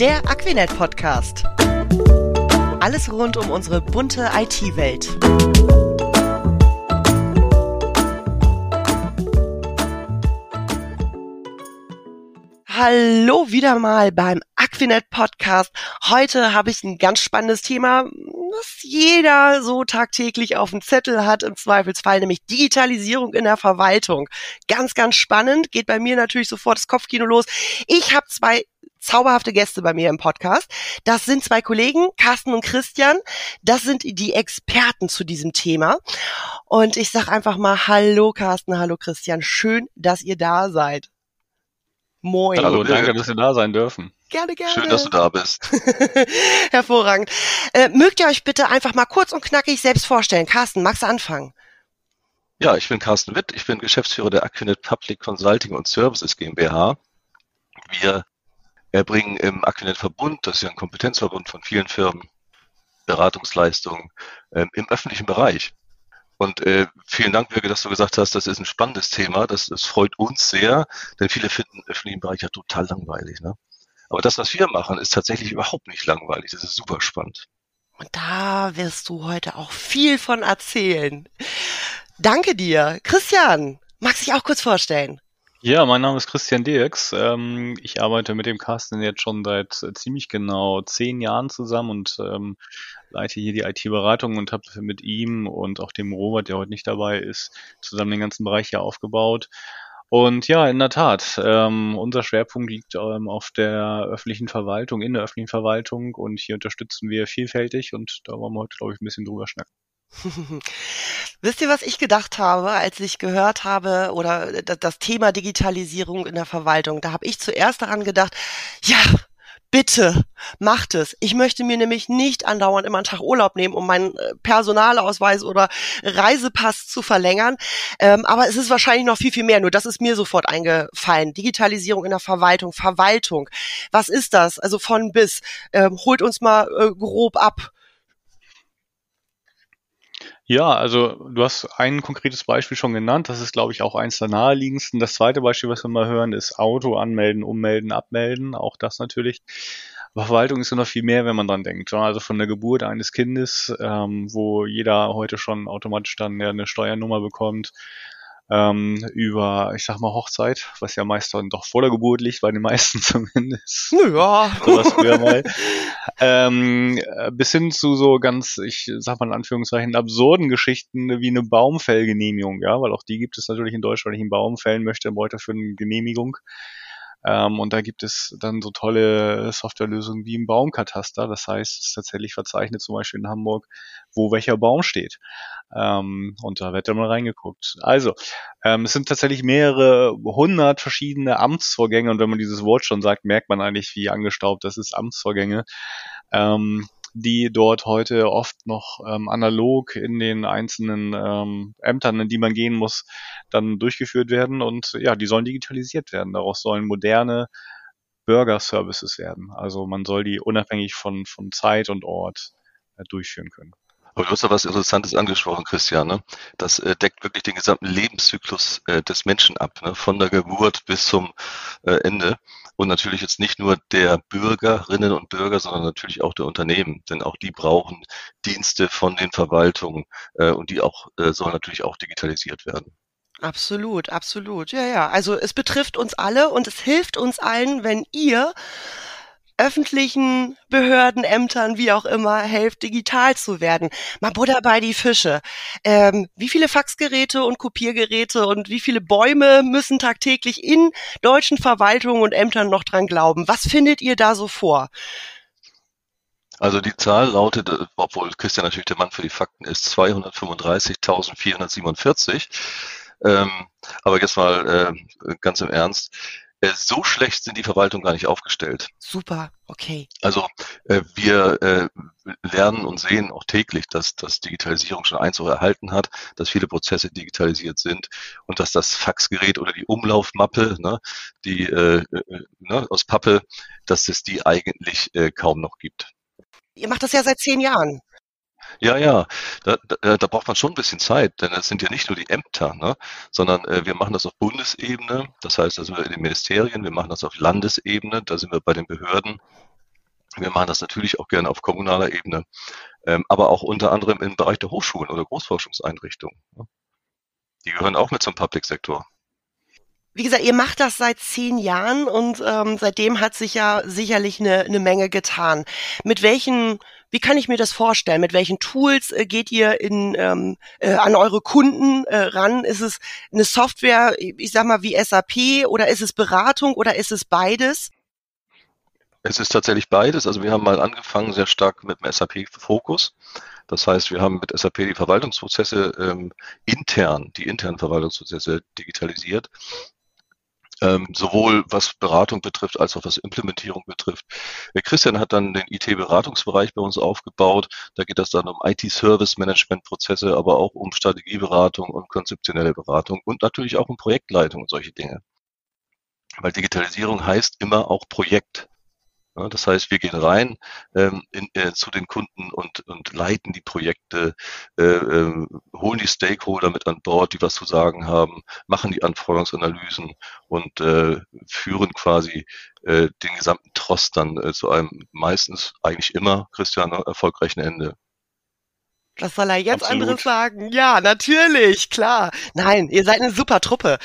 Der Aquinet Podcast. Alles rund um unsere bunte IT-Welt. Hallo wieder mal beim Aquinet Podcast. Heute habe ich ein ganz spannendes Thema, was jeder so tagtäglich auf dem Zettel hat, im Zweifelsfall, nämlich Digitalisierung in der Verwaltung. Ganz, ganz spannend. Geht bei mir natürlich sofort das Kopfkino los. Ich habe zwei zauberhafte Gäste bei mir im Podcast. Das sind zwei Kollegen, Carsten und Christian. Das sind die Experten zu diesem Thema. Und ich sage einfach mal Hallo Carsten, hallo Christian. Schön, dass ihr da seid. Moin. Hallo, danke, dass wir da sein dürfen. Gerne, gerne. Schön, dass du da bist. Hervorragend. Äh, mögt ihr euch bitte einfach mal kurz und knackig selbst vorstellen? Carsten, magst du anfangen? Ja, ich bin Carsten Witt. Ich bin Geschäftsführer der Aquinet Public Consulting und Services GmbH. Wir erbringen im Aquinet Verbund, das ist ja ein Kompetenzverbund von vielen Firmen, Beratungsleistungen ähm, im öffentlichen Bereich. Und äh, vielen Dank, Birge, dass du gesagt hast, das ist ein spannendes Thema. Das, das freut uns sehr, denn viele finden den öffentlichen Bereich ja total langweilig. Ne? Aber das, was wir machen, ist tatsächlich überhaupt nicht langweilig. Das ist super spannend. Und da wirst du heute auch viel von erzählen. Danke dir. Christian, magst du dich auch kurz vorstellen? Ja, mein Name ist Christian Dirks. Ähm, ich arbeite mit dem Carsten jetzt schon seit äh, ziemlich genau zehn Jahren zusammen und ähm, leite hier die IT-Beratung und habe mit ihm und auch dem Robert, der heute nicht dabei ist, zusammen den ganzen Bereich hier aufgebaut. Und ja, in der Tat, ähm, unser Schwerpunkt liegt ähm, auf der öffentlichen Verwaltung, in der öffentlichen Verwaltung und hier unterstützen wir vielfältig und da wollen wir heute, glaube ich, ein bisschen drüber schnacken. Wisst ihr, was ich gedacht habe, als ich gehört habe oder das Thema Digitalisierung in der Verwaltung? Da habe ich zuerst daran gedacht, ja, bitte macht es. Ich möchte mir nämlich nicht andauernd immer einen Tag Urlaub nehmen, um meinen äh, Personalausweis oder Reisepass zu verlängern. Ähm, aber es ist wahrscheinlich noch viel, viel mehr. Nur das ist mir sofort eingefallen. Digitalisierung in der Verwaltung, Verwaltung. Was ist das? Also von bis. Ähm, holt uns mal äh, grob ab. Ja, also du hast ein konkretes Beispiel schon genannt. Das ist, glaube ich, auch eins der naheliegendsten. Das zweite Beispiel, was wir mal hören, ist Auto anmelden, ummelden, abmelden. Auch das natürlich. Aber Verwaltung ist ja noch viel mehr, wenn man dran denkt. Also von der Geburt eines Kindes, ähm, wo jeder heute schon automatisch dann eine Steuernummer bekommt, ähm, über, ich sag mal, Hochzeit, was ja meist dann doch vor der Geburt liegt, bei den meisten zumindest. Ja. was früher mal. ähm, bis hin zu so ganz, ich sag mal in Anführungszeichen, absurden Geschichten wie eine Baumfellgenehmigung, ja, weil auch die gibt es natürlich in Deutschland, wenn ich einen Baum fällen möchte, bräuchte für eine Genehmigung. Ähm, und da gibt es dann so tolle Softwarelösungen wie im Baumkataster. Das heißt, es ist tatsächlich verzeichnet zum Beispiel in Hamburg, wo welcher Baum steht. Ähm, und da wird dann mal reingeguckt. Also, ähm, es sind tatsächlich mehrere hundert verschiedene Amtsvorgänge. Und wenn man dieses Wort schon sagt, merkt man eigentlich, wie angestaubt das ist, Amtsvorgänge. Ähm, die dort heute oft noch ähm, analog in den einzelnen ähm, Ämtern, in die man gehen muss, dann durchgeführt werden. Und ja, die sollen digitalisiert werden. Daraus sollen moderne Bürger-Services werden. Also man soll die unabhängig von, von Zeit und Ort äh, durchführen können. Aber du hast da was Interessantes angesprochen, Christian. Ne? Das äh, deckt wirklich den gesamten Lebenszyklus äh, des Menschen ab, ne? von der Geburt bis zum äh, Ende. Und natürlich jetzt nicht nur der Bürgerinnen und Bürger, sondern natürlich auch der Unternehmen. Denn auch die brauchen Dienste von den Verwaltungen äh, und die auch äh, sollen natürlich auch digitalisiert werden. Absolut, absolut. Ja, ja. Also es betrifft uns alle und es hilft uns allen, wenn ihr öffentlichen Behörden, Ämtern, wie auch immer, helft, digital zu werden. Mal Buddha bei die Fische. Ähm, wie viele Faxgeräte und Kopiergeräte und wie viele Bäume müssen tagtäglich in deutschen Verwaltungen und Ämtern noch dran glauben? Was findet ihr da so vor? Also die Zahl lautet, äh, obwohl Christian natürlich der Mann für die Fakten ist, 235.447. Ähm, aber jetzt mal äh, ganz im Ernst. Äh, so schlecht sind die Verwaltungen gar nicht aufgestellt. Super, okay. Also äh, wir äh, lernen und sehen auch täglich, dass, dass Digitalisierung schon Einzug erhalten hat, dass viele Prozesse digitalisiert sind und dass das Faxgerät oder die Umlaufmappe, ne, die äh, äh ne, aus Pappe, dass es die eigentlich äh, kaum noch gibt. Ihr macht das ja seit zehn Jahren. Ja, ja, da, da, da braucht man schon ein bisschen Zeit, denn es sind ja nicht nur die Ämter, ne, sondern äh, wir machen das auf Bundesebene, das heißt, da sind wir in den Ministerien, wir machen das auf Landesebene, da sind wir bei den Behörden Wir machen das natürlich auch gerne auf kommunaler Ebene, ähm, aber auch unter anderem im Bereich der Hochschulen oder Großforschungseinrichtungen. Die gehören auch mit zum Public-Sektor. Wie gesagt, ihr macht das seit zehn Jahren und ähm, seitdem hat sich ja sicherlich eine, eine Menge getan. Mit welchen, wie kann ich mir das vorstellen? Mit welchen Tools äh, geht ihr in, ähm, äh, an eure Kunden äh, ran? Ist es eine Software, ich sag mal wie SAP oder ist es Beratung oder ist es beides? Es ist tatsächlich beides. Also wir haben mal angefangen sehr stark mit dem SAP-Fokus. Das heißt, wir haben mit SAP die Verwaltungsprozesse ähm, intern, die internen Verwaltungsprozesse digitalisiert. Ähm, sowohl was Beratung betrifft als auch was Implementierung betrifft. Der Christian hat dann den IT-Beratungsbereich bei uns aufgebaut. Da geht es dann um IT-Service-Management-Prozesse, aber auch um Strategieberatung und konzeptionelle Beratung und natürlich auch um Projektleitung und solche Dinge. Weil Digitalisierung heißt immer auch Projekt. Das heißt, wir gehen rein ähm, in, äh, zu den Kunden und, und leiten die Projekte, äh, äh, holen die Stakeholder mit an Bord, die was zu sagen haben, machen die Anforderungsanalysen und äh, führen quasi äh, den gesamten Trost dann äh, zu einem meistens eigentlich immer, Christian, erfolgreichen Ende. Was soll er jetzt Absolut. anderes sagen? Ja, natürlich, klar. Nein, ihr seid eine super Truppe.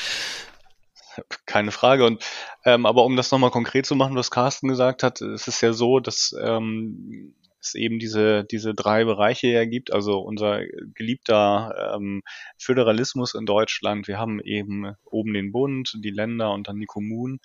Keine Frage. Und ähm, aber um das nochmal konkret zu machen, was Carsten gesagt hat, es ist ja so, dass ähm, es eben diese, diese drei Bereiche ja gibt. Also unser geliebter ähm, Föderalismus in Deutschland. Wir haben eben oben den Bund, die Länder und dann die Kommunen.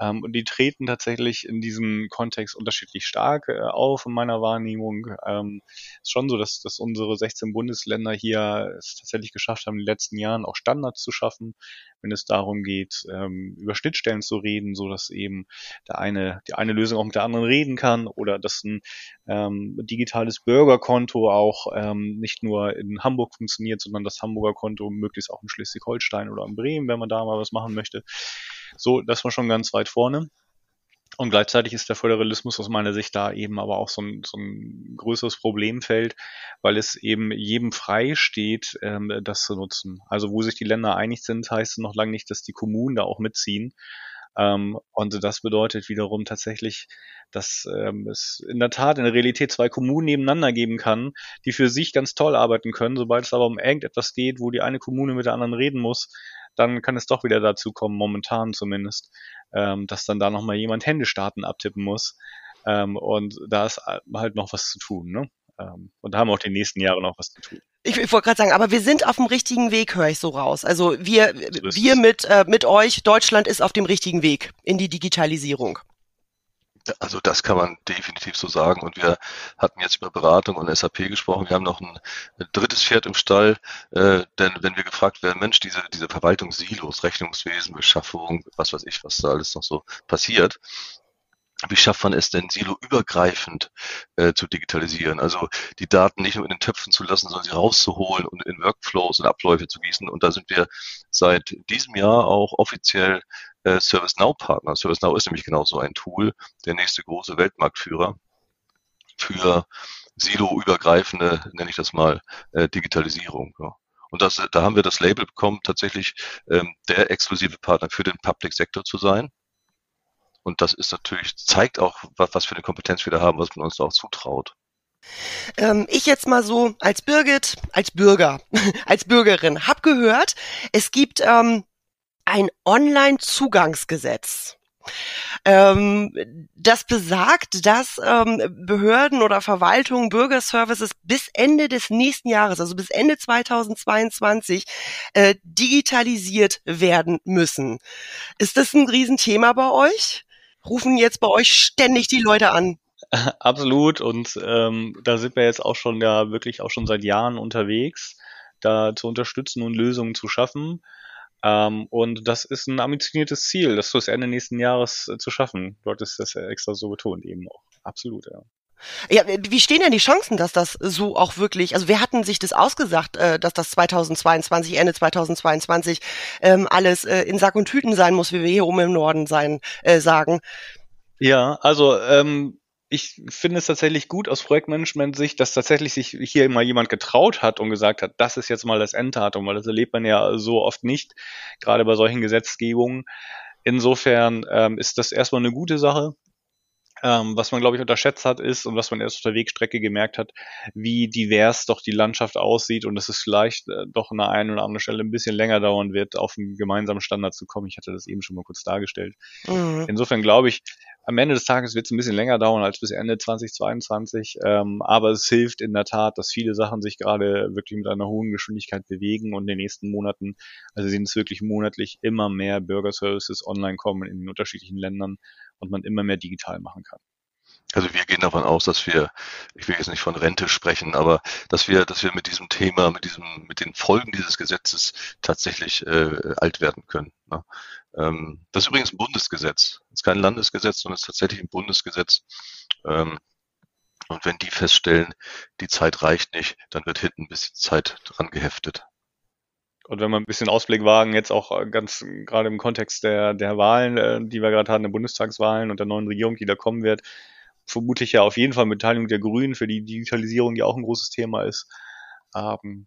Ähm, und die treten tatsächlich in diesem Kontext unterschiedlich stark äh, auf in meiner Wahrnehmung. Ähm, ist schon so, dass, dass unsere 16 Bundesländer hier es tatsächlich geschafft haben, in den letzten Jahren auch Standards zu schaffen, wenn es darum geht, ähm, über Schnittstellen zu reden, so dass eben der eine, die eine Lösung auch mit der anderen reden kann oder dass ein ähm, digitales Bürgerkonto auch ähm, nicht nur in Hamburg funktioniert, sondern das Hamburger Konto möglichst auch in Schleswig-Holstein oder in Bremen, wenn man da mal was machen möchte. So, das war schon ganz weit vorne. Und gleichzeitig ist der Föderalismus aus meiner Sicht da eben aber auch so ein, so ein größeres Problemfeld, weil es eben jedem frei steht, ähm, das zu nutzen. Also wo sich die Länder einig sind, heißt es noch lange nicht, dass die Kommunen da auch mitziehen. Ähm, und das bedeutet wiederum tatsächlich, dass ähm, es in der Tat in der Realität zwei Kommunen nebeneinander geben kann, die für sich ganz toll arbeiten können. Sobald es aber um irgendetwas geht, wo die eine Kommune mit der anderen reden muss, dann kann es doch wieder dazu kommen, momentan zumindest, ähm, dass dann da nochmal jemand Händestarten abtippen muss. Ähm, und da ist halt noch was zu tun. Ne? Ähm, und da haben wir auch die nächsten Jahre noch was zu tun. Ich, ich wollte gerade sagen, aber wir sind auf dem richtigen Weg, höre ich so raus. Also wir, so wir mit, äh, mit euch, Deutschland ist auf dem richtigen Weg in die Digitalisierung. Also das kann man definitiv so sagen. Und wir hatten jetzt über Beratung und SAP gesprochen. Wir haben noch ein, drittes Pferd im Stall. Äh, denn wenn wir gefragt werden, Mensch, diese, diese Verwaltungssilos, Rechnungswesen, Beschaffung, was weiß ich, was da alles noch so passiert, wie schafft man es denn, siloübergreifend äh, zu digitalisieren? Also die Daten nicht nur in den Töpfen zu lassen, sondern sie rauszuholen und in Workflows und Abläufe zu gießen. Und da sind wir seit diesem Jahr auch offiziell äh, ServiceNow-Partner. ServiceNow ist nämlich genau so ein Tool, der nächste große Weltmarktführer für siloübergreifende, nenne ich das mal, äh, Digitalisierung. Ja. Und das, da haben wir das Label bekommen, tatsächlich ähm, der exklusive Partner für den Public Sector zu sein. Und das ist natürlich, zeigt auch, was, für eine Kompetenz wir da haben, was man uns da auch zutraut. Ähm, ich jetzt mal so als Birgit, als Bürger, als Bürgerin, hab gehört, es gibt ähm, ein Online-Zugangsgesetz. Ähm, das besagt, dass ähm, Behörden oder Verwaltungen Bürgerservices bis Ende des nächsten Jahres, also bis Ende 2022, äh, digitalisiert werden müssen. Ist das ein Riesenthema bei euch? Rufen jetzt bei euch ständig die Leute an? Absolut und ähm, da sind wir jetzt auch schon ja wirklich auch schon seit Jahren unterwegs, da zu unterstützen und Lösungen zu schaffen. Ähm, und das ist ein ambitioniertes Ziel, das bis Ende nächsten Jahres äh, zu schaffen. Dort ist das ja extra so betont eben auch. Absolut, ja. Ja, wie stehen denn die Chancen, dass das so auch wirklich, also wer hatten sich das ausgesagt, äh, dass das 2022, Ende 2022 ähm, alles äh, in Sack und Tüten sein muss, wie wir hier oben im Norden sein, äh, sagen? Ja, also ähm, ich finde es tatsächlich gut aus Projektmanagement-Sicht, dass tatsächlich sich hier mal jemand getraut hat und gesagt hat, das ist jetzt mal das Enddatum, weil das erlebt man ja so oft nicht, gerade bei solchen Gesetzgebungen. Insofern ähm, ist das erstmal eine gute Sache. Ähm, was man, glaube ich, unterschätzt hat, ist und was man erst auf der Wegstrecke gemerkt hat, wie divers doch die Landschaft aussieht und dass es vielleicht äh, doch an der einen oder anderen Stelle ein bisschen länger dauern wird, auf einen gemeinsamen Standard zu kommen. Ich hatte das eben schon mal kurz dargestellt. Mhm. Insofern glaube ich, am Ende des Tages wird es ein bisschen länger dauern als bis Ende 2022, ähm, aber es hilft in der Tat, dass viele Sachen sich gerade wirklich mit einer hohen Geschwindigkeit bewegen und in den nächsten Monaten, also sehen es wirklich monatlich immer mehr Bürgerservices online kommen in den unterschiedlichen Ländern und man immer mehr digital machen kann. Also wir gehen davon aus, dass wir, ich will jetzt nicht von Rente sprechen, aber dass wir, dass wir mit diesem Thema, mit diesem, mit den Folgen dieses Gesetzes tatsächlich äh, alt werden können. Ne? Ähm, das ist übrigens ein Bundesgesetz. Das ist kein Landesgesetz, sondern es ist tatsächlich ein Bundesgesetz. Ähm, und wenn die feststellen, die Zeit reicht nicht, dann wird hinten ein bisschen Zeit dran geheftet. Und wenn wir ein bisschen Ausblick wagen, jetzt auch äh, ganz gerade im Kontext der, der Wahlen, äh, die wir gerade hatten, der Bundestagswahlen und der neuen Regierung, die da kommen wird, vermutlich ja auf jeden Fall Beteiligung der Grünen für die Digitalisierung, die auch ein großes Thema ist. Ähm,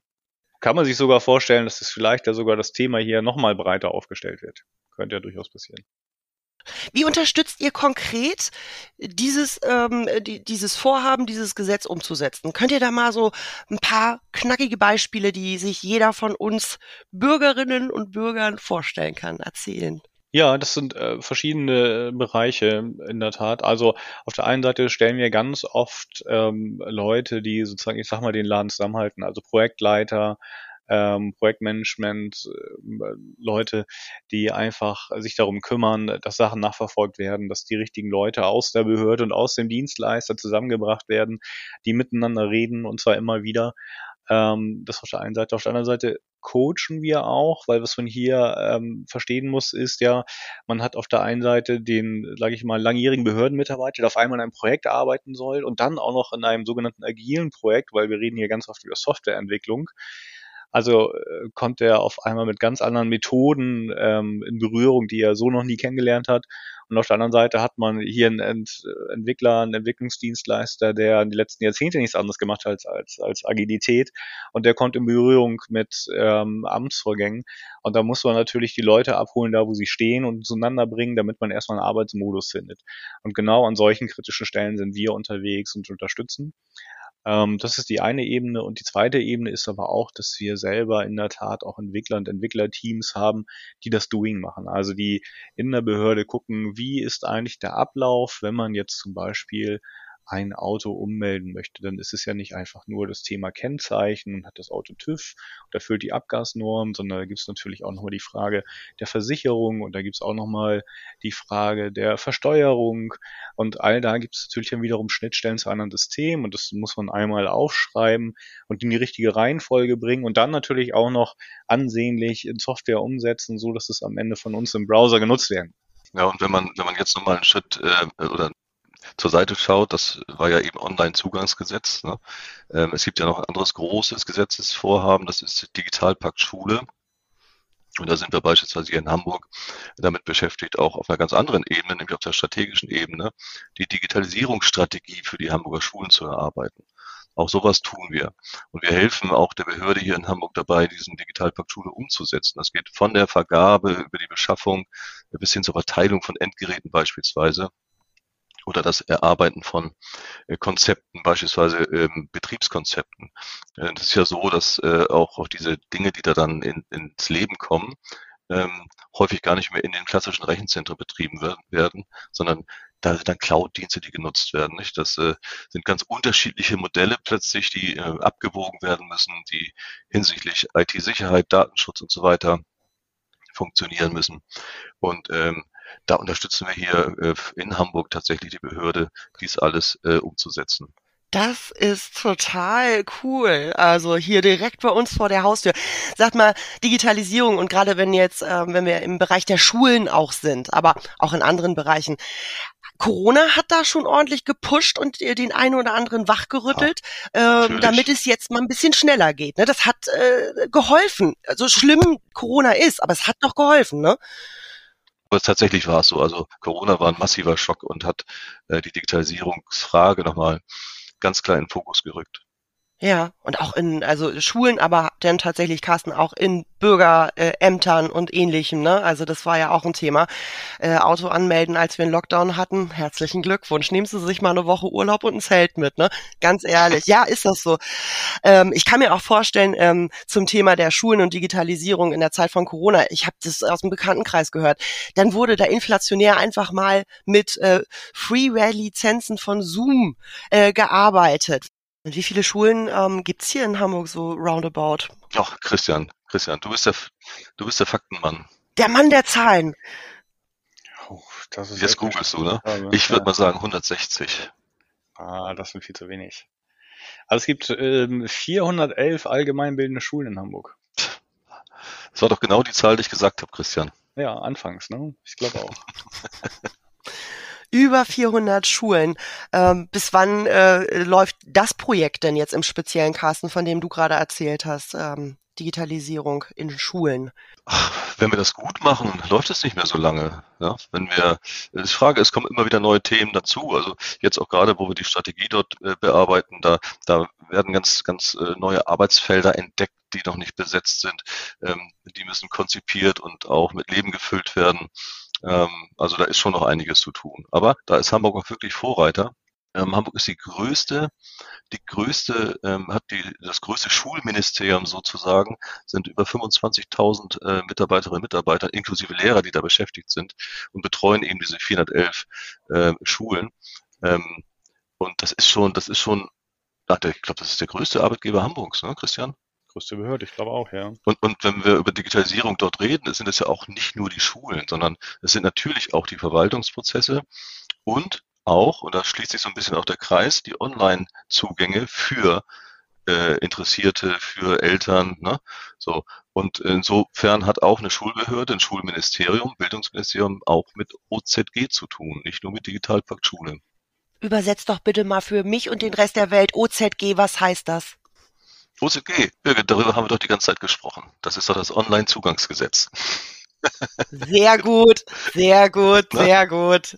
kann man sich sogar vorstellen, dass es vielleicht ja sogar das Thema hier nochmal breiter aufgestellt wird. Könnte ja durchaus passieren. Wie unterstützt ihr konkret dieses, ähm, die, dieses Vorhaben, dieses Gesetz umzusetzen? Könnt ihr da mal so ein paar knackige Beispiele, die sich jeder von uns Bürgerinnen und Bürgern vorstellen kann, erzählen? Ja, das sind äh, verschiedene Bereiche in der Tat. Also auf der einen Seite stellen wir ganz oft ähm, Leute, die sozusagen, ich sag mal, den Laden zusammenhalten, also Projektleiter, ähm, Projektmanagement, äh, Leute, die einfach sich darum kümmern, dass Sachen nachverfolgt werden, dass die richtigen Leute aus der Behörde und aus dem Dienstleister zusammengebracht werden, die miteinander reden und zwar immer wieder. Ähm, das auf der einen Seite. Auf der anderen Seite coachen wir auch, weil was man hier ähm, verstehen muss, ist ja, man hat auf der einen Seite den, sage ich mal, langjährigen Behördenmitarbeiter, der auf einmal in einem Projekt arbeiten soll und dann auch noch in einem sogenannten agilen Projekt, weil wir reden hier ganz oft über Softwareentwicklung. Also äh, kommt er auf einmal mit ganz anderen Methoden ähm, in Berührung, die er so noch nie kennengelernt hat. Und auf der anderen Seite hat man hier einen Ent Entwickler, einen Entwicklungsdienstleister, der in den letzten Jahrzehnten nichts anderes gemacht hat als, als, als Agilität. Und der kommt in Berührung mit ähm, Amtsvorgängen. Und da muss man natürlich die Leute abholen, da wo sie stehen und zueinander bringen, damit man erstmal einen Arbeitsmodus findet. Und genau an solchen kritischen Stellen sind wir unterwegs und unterstützen. Ähm, das ist die eine Ebene. Und die zweite Ebene ist aber auch, dass wir selber in der Tat auch Entwickler und Entwicklerteams haben, die das Doing machen. Also die in der Behörde gucken, wie ist eigentlich der Ablauf, wenn man jetzt zum Beispiel ein Auto ummelden möchte, dann ist es ja nicht einfach nur das Thema Kennzeichen und hat das Auto TÜV und erfüllt die Abgasnorm, sondern da gibt es natürlich auch nochmal die Frage der Versicherung und da gibt es auch nochmal die Frage der Versteuerung und all da gibt es natürlich dann wiederum Schnittstellen zu anderen Systemen und das muss man einmal aufschreiben und in die richtige Reihenfolge bringen und dann natürlich auch noch ansehnlich in Software umsetzen, so dass es am Ende von uns im Browser genutzt werden. Ja, und wenn man, wenn man jetzt nochmal einen Schritt äh, oder zur Seite schaut, das war ja eben Online-Zugangsgesetz. Ne? Ähm, es gibt ja noch ein anderes großes Gesetzesvorhaben, das ist Digitalpakt Schule. Und da sind wir beispielsweise hier in Hamburg damit beschäftigt, auch auf einer ganz anderen Ebene, nämlich auf der strategischen Ebene, die Digitalisierungsstrategie für die Hamburger Schulen zu erarbeiten. Auch sowas tun wir. Und wir helfen auch der Behörde hier in Hamburg dabei, diesen Digitalpakt Schule umzusetzen. Das geht von der Vergabe über die Beschaffung bis hin zur Verteilung von Endgeräten beispielsweise oder das Erarbeiten von äh, Konzepten, beispielsweise ähm, Betriebskonzepten. Äh, das ist ja so, dass äh, auch, auch diese Dinge, die da dann in, ins Leben kommen, ähm, häufig gar nicht mehr in den klassischen Rechenzentren betrieben werden, werden sondern da sind dann Cloud-Dienste, die genutzt werden. Nicht? Das äh, sind ganz unterschiedliche Modelle plötzlich, die äh, abgewogen werden müssen, die hinsichtlich IT-Sicherheit, Datenschutz und so weiter funktionieren müssen. Und ähm, da unterstützen wir hier äh, in Hamburg tatsächlich die Behörde, dies alles äh, umzusetzen. Das ist total cool. Also hier direkt bei uns vor der Haustür. Sag mal, Digitalisierung und gerade wenn jetzt, ähm, wenn wir im Bereich der Schulen auch sind, aber auch in anderen Bereichen. Corona hat da schon ordentlich gepusht und den einen oder anderen wachgerüttelt, ja, äh, damit es jetzt mal ein bisschen schneller geht. Ne? Das hat äh, geholfen. Also schlimm Corona ist, aber es hat doch geholfen, ne? Aber tatsächlich war es so. Also Corona war ein massiver Schock und hat äh, die Digitalisierungsfrage nochmal ganz klar in den Fokus gerückt. Ja, und auch in, also Schulen, aber dann tatsächlich, Carsten, auch in Bürgerämtern und ähnlichem, ne? Also das war ja auch ein Thema. Äh, Auto anmelden, als wir einen Lockdown hatten. Herzlichen Glückwunsch. Nehmen Sie sich mal eine Woche Urlaub und ein Zelt mit, ne? Ganz ehrlich. Ja, ist das so. Ähm, ich kann mir auch vorstellen, ähm, zum Thema der Schulen und Digitalisierung in der Zeit von Corona, ich habe das aus dem Bekanntenkreis gehört, dann wurde da inflationär einfach mal mit äh, Freeware-Lizenzen von Zoom äh, gearbeitet. Und wie viele Schulen ähm, gibt's hier in Hamburg so roundabout? Ach, Christian, Christian, du bist der, du bist der Faktenmann. Der Mann der Zahlen. Oh, das ist Jetzt googelst du, ne? Frage. Ich würde Ja. mal sagen 160. Ah, das sind viel zu wenig. Also es gibt ähm, 411 allgemeinbildende Schulen in Hamburg. Das war doch genau die Zahl, die ich gesagt habe, Christian. Ja, anfangs, ne? Ich glaube auch. Über 400 Schulen. Ähm, bis wann äh, läuft das Projekt denn jetzt im speziellen, Carsten, von dem du gerade erzählt hast? Ähm, Digitalisierung in Schulen. Ach, wenn wir das gut machen, läuft es nicht mehr so lange. Ja? Wenn wir, die Frage, es kommen immer wieder neue Themen dazu. Also jetzt auch gerade, wo wir die Strategie dort äh, bearbeiten, da, da werden ganz, ganz äh, neue Arbeitsfelder entdeckt, die noch nicht besetzt sind. Ähm, die müssen konzipiert und auch mit Leben gefüllt werden. Ähm, also da ist schon noch einiges zu tun. Aber da ist Hamburg auch wirklich Vorreiter. Ähm, Hamburg ist die größte, die größte, ähm, hat die, das größte Schulministerium sozusagen, sind über 25.000 äh, Mitarbeiterinnen und Mitarbeiter, inklusive Lehrer, die da beschäftigt sind und betreuen eben diese 411 äh, Schulen. Ähm, und das ist schon, das ist schon, ich glaube, das ist der größte Arbeitgeber Hamburgs, ne, Christian? Größte Behörde, ich glaube auch, ja. Und, und wenn wir über Digitalisierung dort reden, sind es ja auch nicht nur die Schulen, sondern es sind natürlich auch die Verwaltungsprozesse und auch, und da schließt sich so ein bisschen auch der Kreis, die Online-Zugänge für äh, Interessierte, für Eltern. Ne? So. Und insofern hat auch eine Schulbehörde, ein Schulministerium, Bildungsministerium auch mit OZG zu tun, nicht nur mit Digitalpakt Schule. Übersetzt doch bitte mal für mich und den Rest der Welt OZG, was heißt das? OZG, Birgit, darüber haben wir doch die ganze Zeit gesprochen. Das ist doch das Online-Zugangsgesetz. Sehr gut, sehr gut, Ne? sehr gut.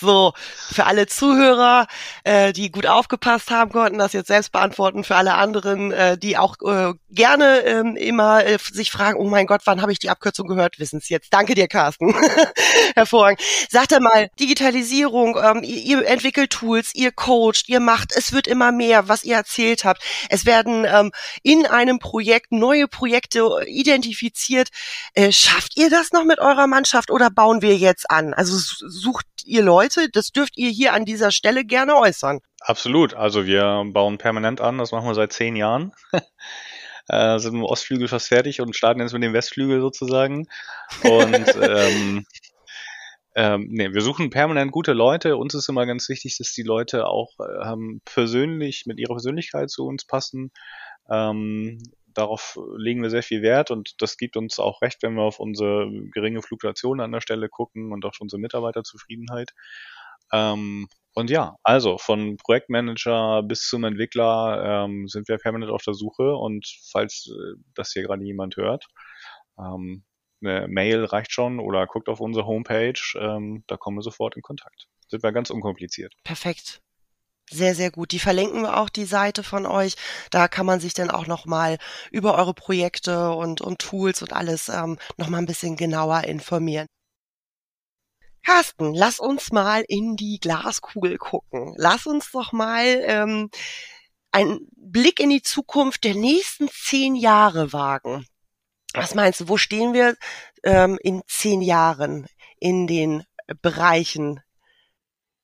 So, für alle Zuhörer, äh, die gut aufgepasst haben, konnten das jetzt selbst beantworten. Für alle anderen, äh, die auch äh, gerne ähm, immer äh, sich fragen, oh mein Gott, wann habe ich die Abkürzung gehört, wissen es jetzt. Danke dir, Carsten. Hervorragend. Sagt er mal, Digitalisierung, ähm, ihr, ihr entwickelt Tools, ihr coacht, ihr macht, es wird immer mehr, was ihr erzählt habt. Es werden ähm, in einem Projekt neue Projekte identifiziert. Äh, schafft ihr das noch mit eurer Mannschaft oder bauen wir jetzt an? Also sucht ihr Leute? Das dürft ihr hier an dieser Stelle gerne äußern. Absolut. Also wir bauen permanent an, das machen wir seit zehn Jahren. äh, sind im Ostflügel fast fertig und starten jetzt mit dem Westflügel sozusagen. Und ähm, ähm, nee, wir suchen permanent gute Leute. Uns ist immer ganz wichtig, dass die Leute auch ähm, persönlich mit ihrer Persönlichkeit zu uns passen. Ähm, darauf legen wir sehr viel Wert und das gibt uns auch recht, wenn wir auf unsere geringe Fluktuation an der Stelle gucken und auf unsere Mitarbeiterzufriedenheit. Ähm, und ja, also von Projektmanager bis zum Entwickler ähm, sind wir permanent auf der Suche und falls äh, das hier gerade jemand hört, ähm, eine Mail reicht schon oder guckt auf unsere Homepage, ähm, da kommen wir sofort in Kontakt. Sind wir ganz unkompliziert. Perfekt. Sehr, sehr gut. Die verlinken wir auch die Seite von euch. Da kann man sich dann auch nochmal über eure Projekte und, und Tools und alles ähm, nochmal ein bisschen genauer informieren. Carsten, lass uns mal in die Glaskugel gucken. Lass uns doch mal ähm, einen Blick in die Zukunft der nächsten zehn Jahre wagen. Was meinst du, wo stehen wir ähm, in zehn Jahren in den Bereichen?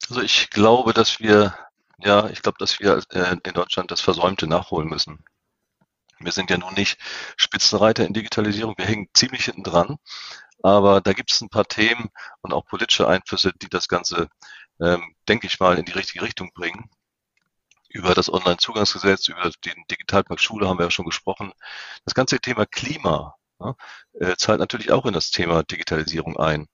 Also ich glaube, dass wir, ja, ich glaube, dass wir äh, in Deutschland das Versäumte nachholen müssen. Wir sind ja nun nicht Spitzenreiter in Digitalisierung, wir hängen ziemlich hinten dran, aber da gibt es ein paar Themen und auch politische Einflüsse, die das Ganze, ähm, denke ich mal, in die richtige Richtung bringen. Über das Online-Zugangsgesetz, über den Digitalpakt Schule haben wir ja schon gesprochen. Das ganze Thema Klima ja, äh, zahlt natürlich auch in das Thema Digitalisierung ein.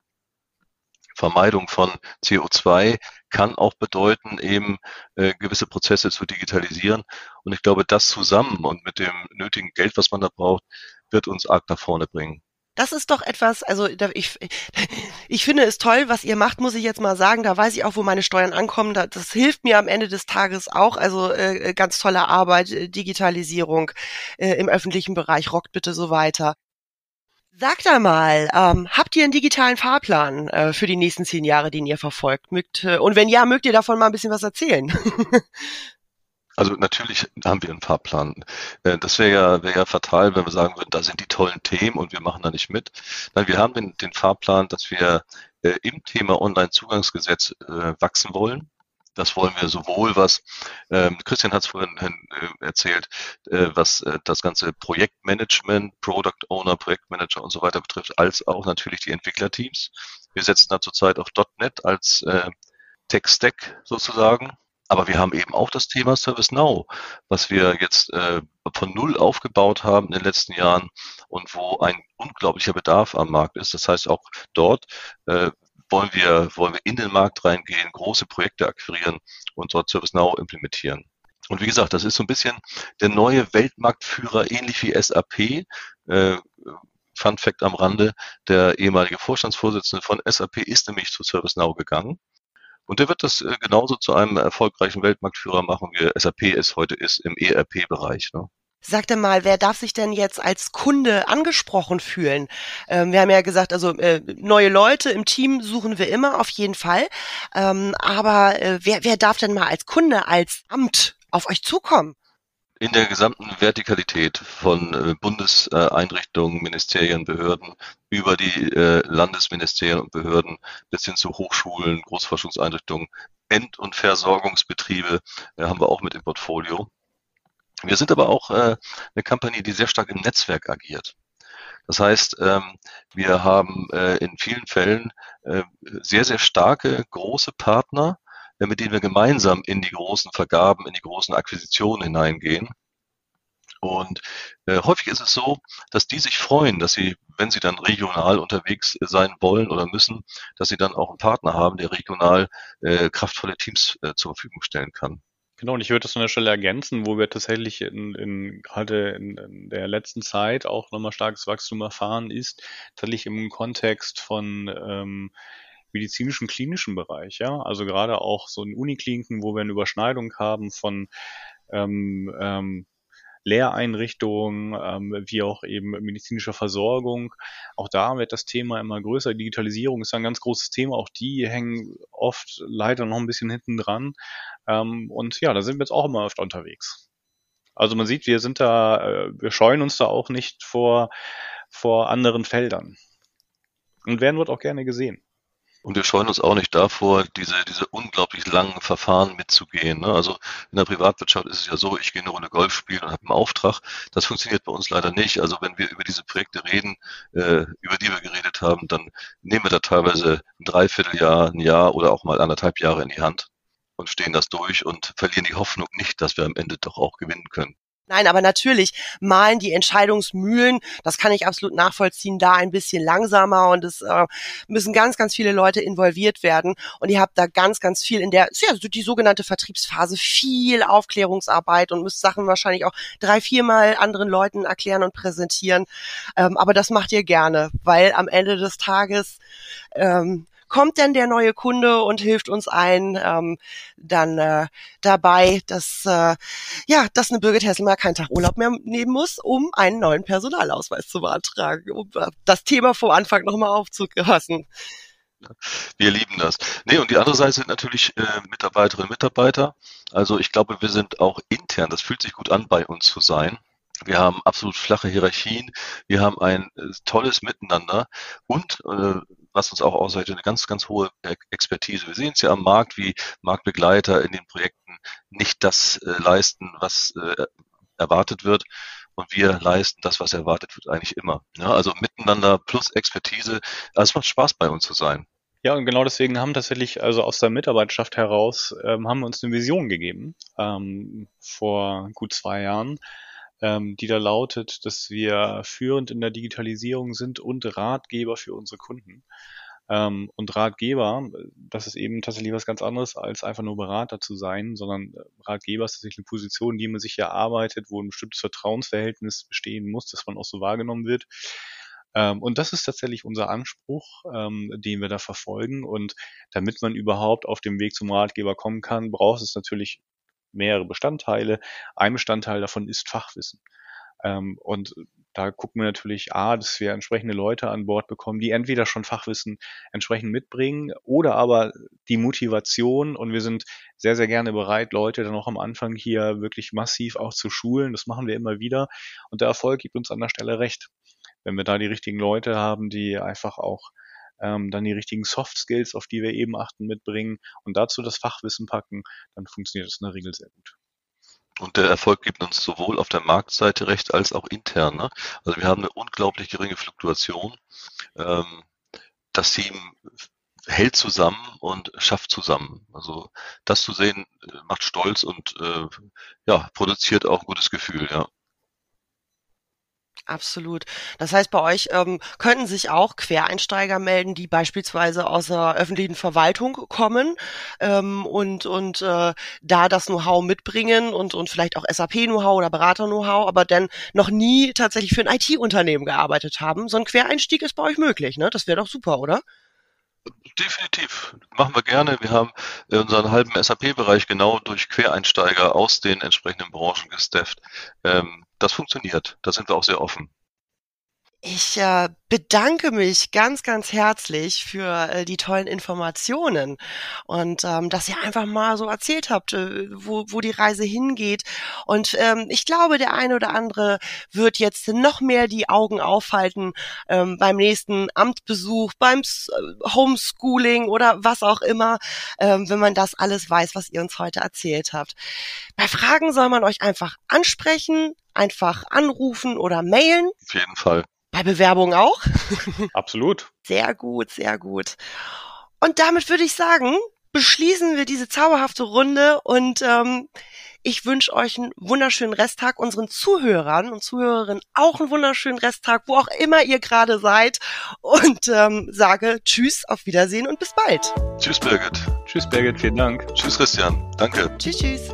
Vermeidung von CO2 kann auch bedeuten, eben äh, gewisse Prozesse zu digitalisieren. Und ich glaube, das zusammen und mit dem nötigen Geld, was man da braucht, wird uns arg nach vorne bringen. Das ist doch etwas, also ich, ich finde es toll, was ihr macht, muss ich jetzt mal sagen. Da weiß ich auch, wo meine Steuern ankommen. Das hilft mir am Ende des Tages auch. Also äh, ganz tolle Arbeit, äh, Digitalisierung äh, im öffentlichen Bereich, rockt bitte so weiter. Sagt einmal, ähm, habt ihr einen digitalen Fahrplan äh, für die nächsten zehn Jahre, den ihr verfolgt? Mögt, äh, und wenn ja, mögt ihr davon mal ein bisschen was erzählen? Also natürlich haben wir einen Fahrplan. Äh, das wäre ja, wäre ja fatal, wenn wir sagen würden, da sind die tollen Themen und wir machen da nicht mit. Nein, wir haben den, den Fahrplan, dass wir äh, im Thema Online-Zugangsgesetz äh, wachsen wollen. Das wollen wir sowohl, was ähm, Christian hat es vorhin äh, erzählt, äh, was äh, das ganze Projektmanagement, Product Owner, Projektmanager und so weiter betrifft, als auch natürlich die Entwicklerteams. Wir setzen da zurzeit auf .NET als äh, Tech-Stack sozusagen aber wir haben eben auch das Thema ServiceNow, was wir jetzt äh, von Null aufgebaut haben in den letzten Jahren und wo ein unglaublicher Bedarf am Markt ist. Das heißt, auch dort äh, wollen wir, wollen wir in den Markt reingehen, große Projekte akquirieren und dort ServiceNow implementieren. Und wie gesagt, das ist so ein bisschen der neue Weltmarktführer, ähnlich wie SAP. Äh, Fun Fact am Rande, der ehemalige Vorstandsvorsitzende von SAP ist nämlich zu ServiceNow gegangen und der wird das äh, genauso zu einem erfolgreichen Weltmarktführer machen, wie SAP es heute ist im ERP-Bereich. Ne? Sagte mal, wer darf sich denn jetzt als Kunde angesprochen fühlen? Ähm, wir haben ja gesagt, also äh, neue Leute im Team suchen wir immer auf jeden Fall. Ähm, aber äh, wer, wer darf denn mal als Kunde, als Amt auf euch zukommen? in der gesamten Vertikalität von äh, Bundeseinrichtungen, Ministerien, Behörden über die äh, Landesministerien und Behörden bis hin zu Hochschulen, Großforschungseinrichtungen, End- und Versorgungsbetriebe äh, haben wir auch mit im Portfolio. Wir sind aber auch eine Kampagne, die sehr stark im Netzwerk agiert. Das heißt, ähm, wir haben in vielen Fällen sehr, sehr starke, große Partner, mit denen wir gemeinsam in die großen Vergaben, in die großen Akquisitionen hineingehen. Und äh, häufig ist es so, dass die sich freuen, dass sie, wenn sie dann regional unterwegs sein wollen oder müssen, dass sie dann auch einen Partner haben, der regional äh, kraftvolle Teams äh, zur Verfügung stellen kann. Genau, und ich würde das an der Stelle ergänzen, wo wir tatsächlich in, in gerade in, in der letzten Zeit auch nochmal starkes Wachstum erfahren, ist tatsächlich im Kontext von ähm, medizinischen klinischen Bereich, ja. Also gerade auch so in Unikliniken, wo wir eine Überschneidung haben von ähm, ähm, Lehreinrichtungen, ähm, wie auch eben medizinischer Versorgung. Auch da wird das Thema immer größer. Digitalisierung ist ein ganz großes Thema. Auch die hängen oft leider noch ein bisschen hinten dran. Ähm, und ja, da sind wir jetzt auch immer öfter unterwegs. Also man sieht, wir sind da, äh, wir scheuen uns da auch nicht vor, vor anderen Feldern. Und werden dort auch gerne gesehen. Und wir scheuen uns auch nicht davor, diese, diese unglaublich langen Verfahren mitzugehen. Ne? Also in der Privatwirtschaft ist es ja so, ich gehe eine Runde Golf spielen und habe einen Auftrag. Das funktioniert bei uns leider nicht. Also wenn wir über diese Projekte reden, äh, über die wir geredet haben, dann nehmen wir da teilweise ein Dreivierteljahr, ein Jahr oder auch mal anderthalb Jahre in die Hand und stehen das durch und verlieren die Hoffnung nicht, dass wir am Ende doch auch gewinnen können. Nein, aber natürlich malen die Entscheidungsmühlen, das kann ich absolut nachvollziehen, da ein bisschen langsamer und es äh, müssen ganz, ganz viele Leute involviert werden und ihr habt da ganz, ganz viel in der, ja, die sogenannte Vertriebsphase, viel Aufklärungsarbeit und müsst Sachen wahrscheinlich auch drei, viermal anderen Leuten erklären und präsentieren. Ähm, aber das macht ihr gerne, weil am Ende des Tages ähm, kommt denn der neue Kunde und hilft uns ein ähm, dann äh, dabei, dass äh, ja, dass eine Birgit Hessel mal keinen Tag Urlaub mehr nehmen muss, um einen neuen Personalausweis zu beantragen, um äh, das Thema vom Anfang nochmal aufzufassen. Wir lieben das. Nee, und die andere Seite sind natürlich äh, Mitarbeiterinnen und Mitarbeiter. Also ich glaube, wir sind auch intern, das fühlt sich gut an, bei uns zu sein. Wir haben absolut flache Hierarchien. Wir haben ein äh, tolles Miteinander und äh, was uns auch auszeichnet, eine ganz, ganz hohe Expertise. Wir sehen es ja am Markt, wie Marktbegleiter in den Projekten nicht das äh, leisten, was äh, erwartet wird. Und wir leisten das, was erwartet wird, eigentlich immer. Ja, also miteinander plus Expertise. Also es macht Spaß, bei uns zu sein. Ja, und genau deswegen haben tatsächlich, also aus der Mitarbeiterschaft heraus, ähm, haben wir uns eine Vision gegeben ähm, vor gut zwei Jahren ähm, die da lautet, dass wir führend in der Digitalisierung sind und Ratgeber für unsere Kunden. Ähm, und Ratgeber, das ist eben tatsächlich was ganz anderes, als einfach nur Berater zu sein, sondern äh, Ratgeber ist tatsächlich eine Position, die man sich erarbeitet, wo ein bestimmtes Vertrauensverhältnis bestehen muss, dass man auch so wahrgenommen wird. Ähm, und das ist tatsächlich unser Anspruch, ähm, den wir da verfolgen. Und damit man überhaupt auf dem Weg zum Ratgeber kommen kann, braucht es natürlich mehrere Bestandteile. Ein Bestandteil davon ist Fachwissen. Ähm, und da gucken wir natürlich, A, dass wir entsprechende Leute an Bord bekommen, die entweder schon Fachwissen entsprechend mitbringen oder aber die Motivation und wir sind sehr, sehr gerne bereit, Leute dann auch am Anfang hier wirklich massiv auch zu schulen. Das machen wir immer wieder und der Erfolg gibt uns an der Stelle recht. Wenn wir da die richtigen Leute haben, die einfach auch ähm, dann die richtigen Soft Skills, auf die wir eben achten, mitbringen und dazu das Fachwissen packen, dann funktioniert das in der Regel sehr gut. Und der Erfolg gibt uns sowohl auf der Marktseite recht als auch intern. Ne? Also wir haben eine unglaublich geringe Fluktuation. Ähm, das Team hält zusammen und schafft zusammen. Also das zu sehen äh, macht stolz und äh, ja produziert auch ein gutes Gefühl. Ja. Absolut. Das heißt, bei euch ähm, könnten sich auch Quereinsteiger melden, die beispielsweise aus der öffentlichen Verwaltung kommen ähm, und, und äh, da das Know-how mitbringen und, und vielleicht auch SAP-Know-how oder Berater-Know-how, aber dann noch nie tatsächlich für ein IT-Unternehmen gearbeitet haben. So ein Quereinstieg ist bei euch möglich, ne? Das wäre doch super, oder? Definitiv. Machen wir gerne. Wir haben unseren halben SAP-Bereich genau durch Quereinsteiger aus den entsprechenden Branchen gestafft. Ähm, das funktioniert. Da sind wir auch sehr offen. Ich äh, bedanke mich ganz, ganz herzlich für äh, die tollen Informationen und ähm, dass ihr einfach mal so erzählt habt, äh, wo, wo die Reise hingeht. Und ähm, ich glaube, der eine oder andere wird jetzt noch mehr die Augen aufhalten ähm, beim nächsten Amtbesuch, beim äh, Homeschooling oder was auch immer, ähm, wenn man das alles weiß, was ihr uns heute erzählt habt. Bei Fragen soll man euch einfach ansprechen, einfach anrufen oder mailen. Auf jeden Fall. Bei Bewerbungen auch? Absolut. Sehr gut, sehr gut. Und damit würde ich sagen, beschließen wir diese zauberhafte Runde und ähm, ich wünsche euch einen wunderschönen Resttag, unseren Zuhörern und Zuhörerinnen auch einen wunderschönen Resttag, wo auch immer ihr gerade seid und ähm, sage Tschüss, auf Wiedersehen und bis bald. Tschüss Birgit. Tschüss Birgit, vielen Dank. Tschüss Christian, danke. Tschüss, tschüss.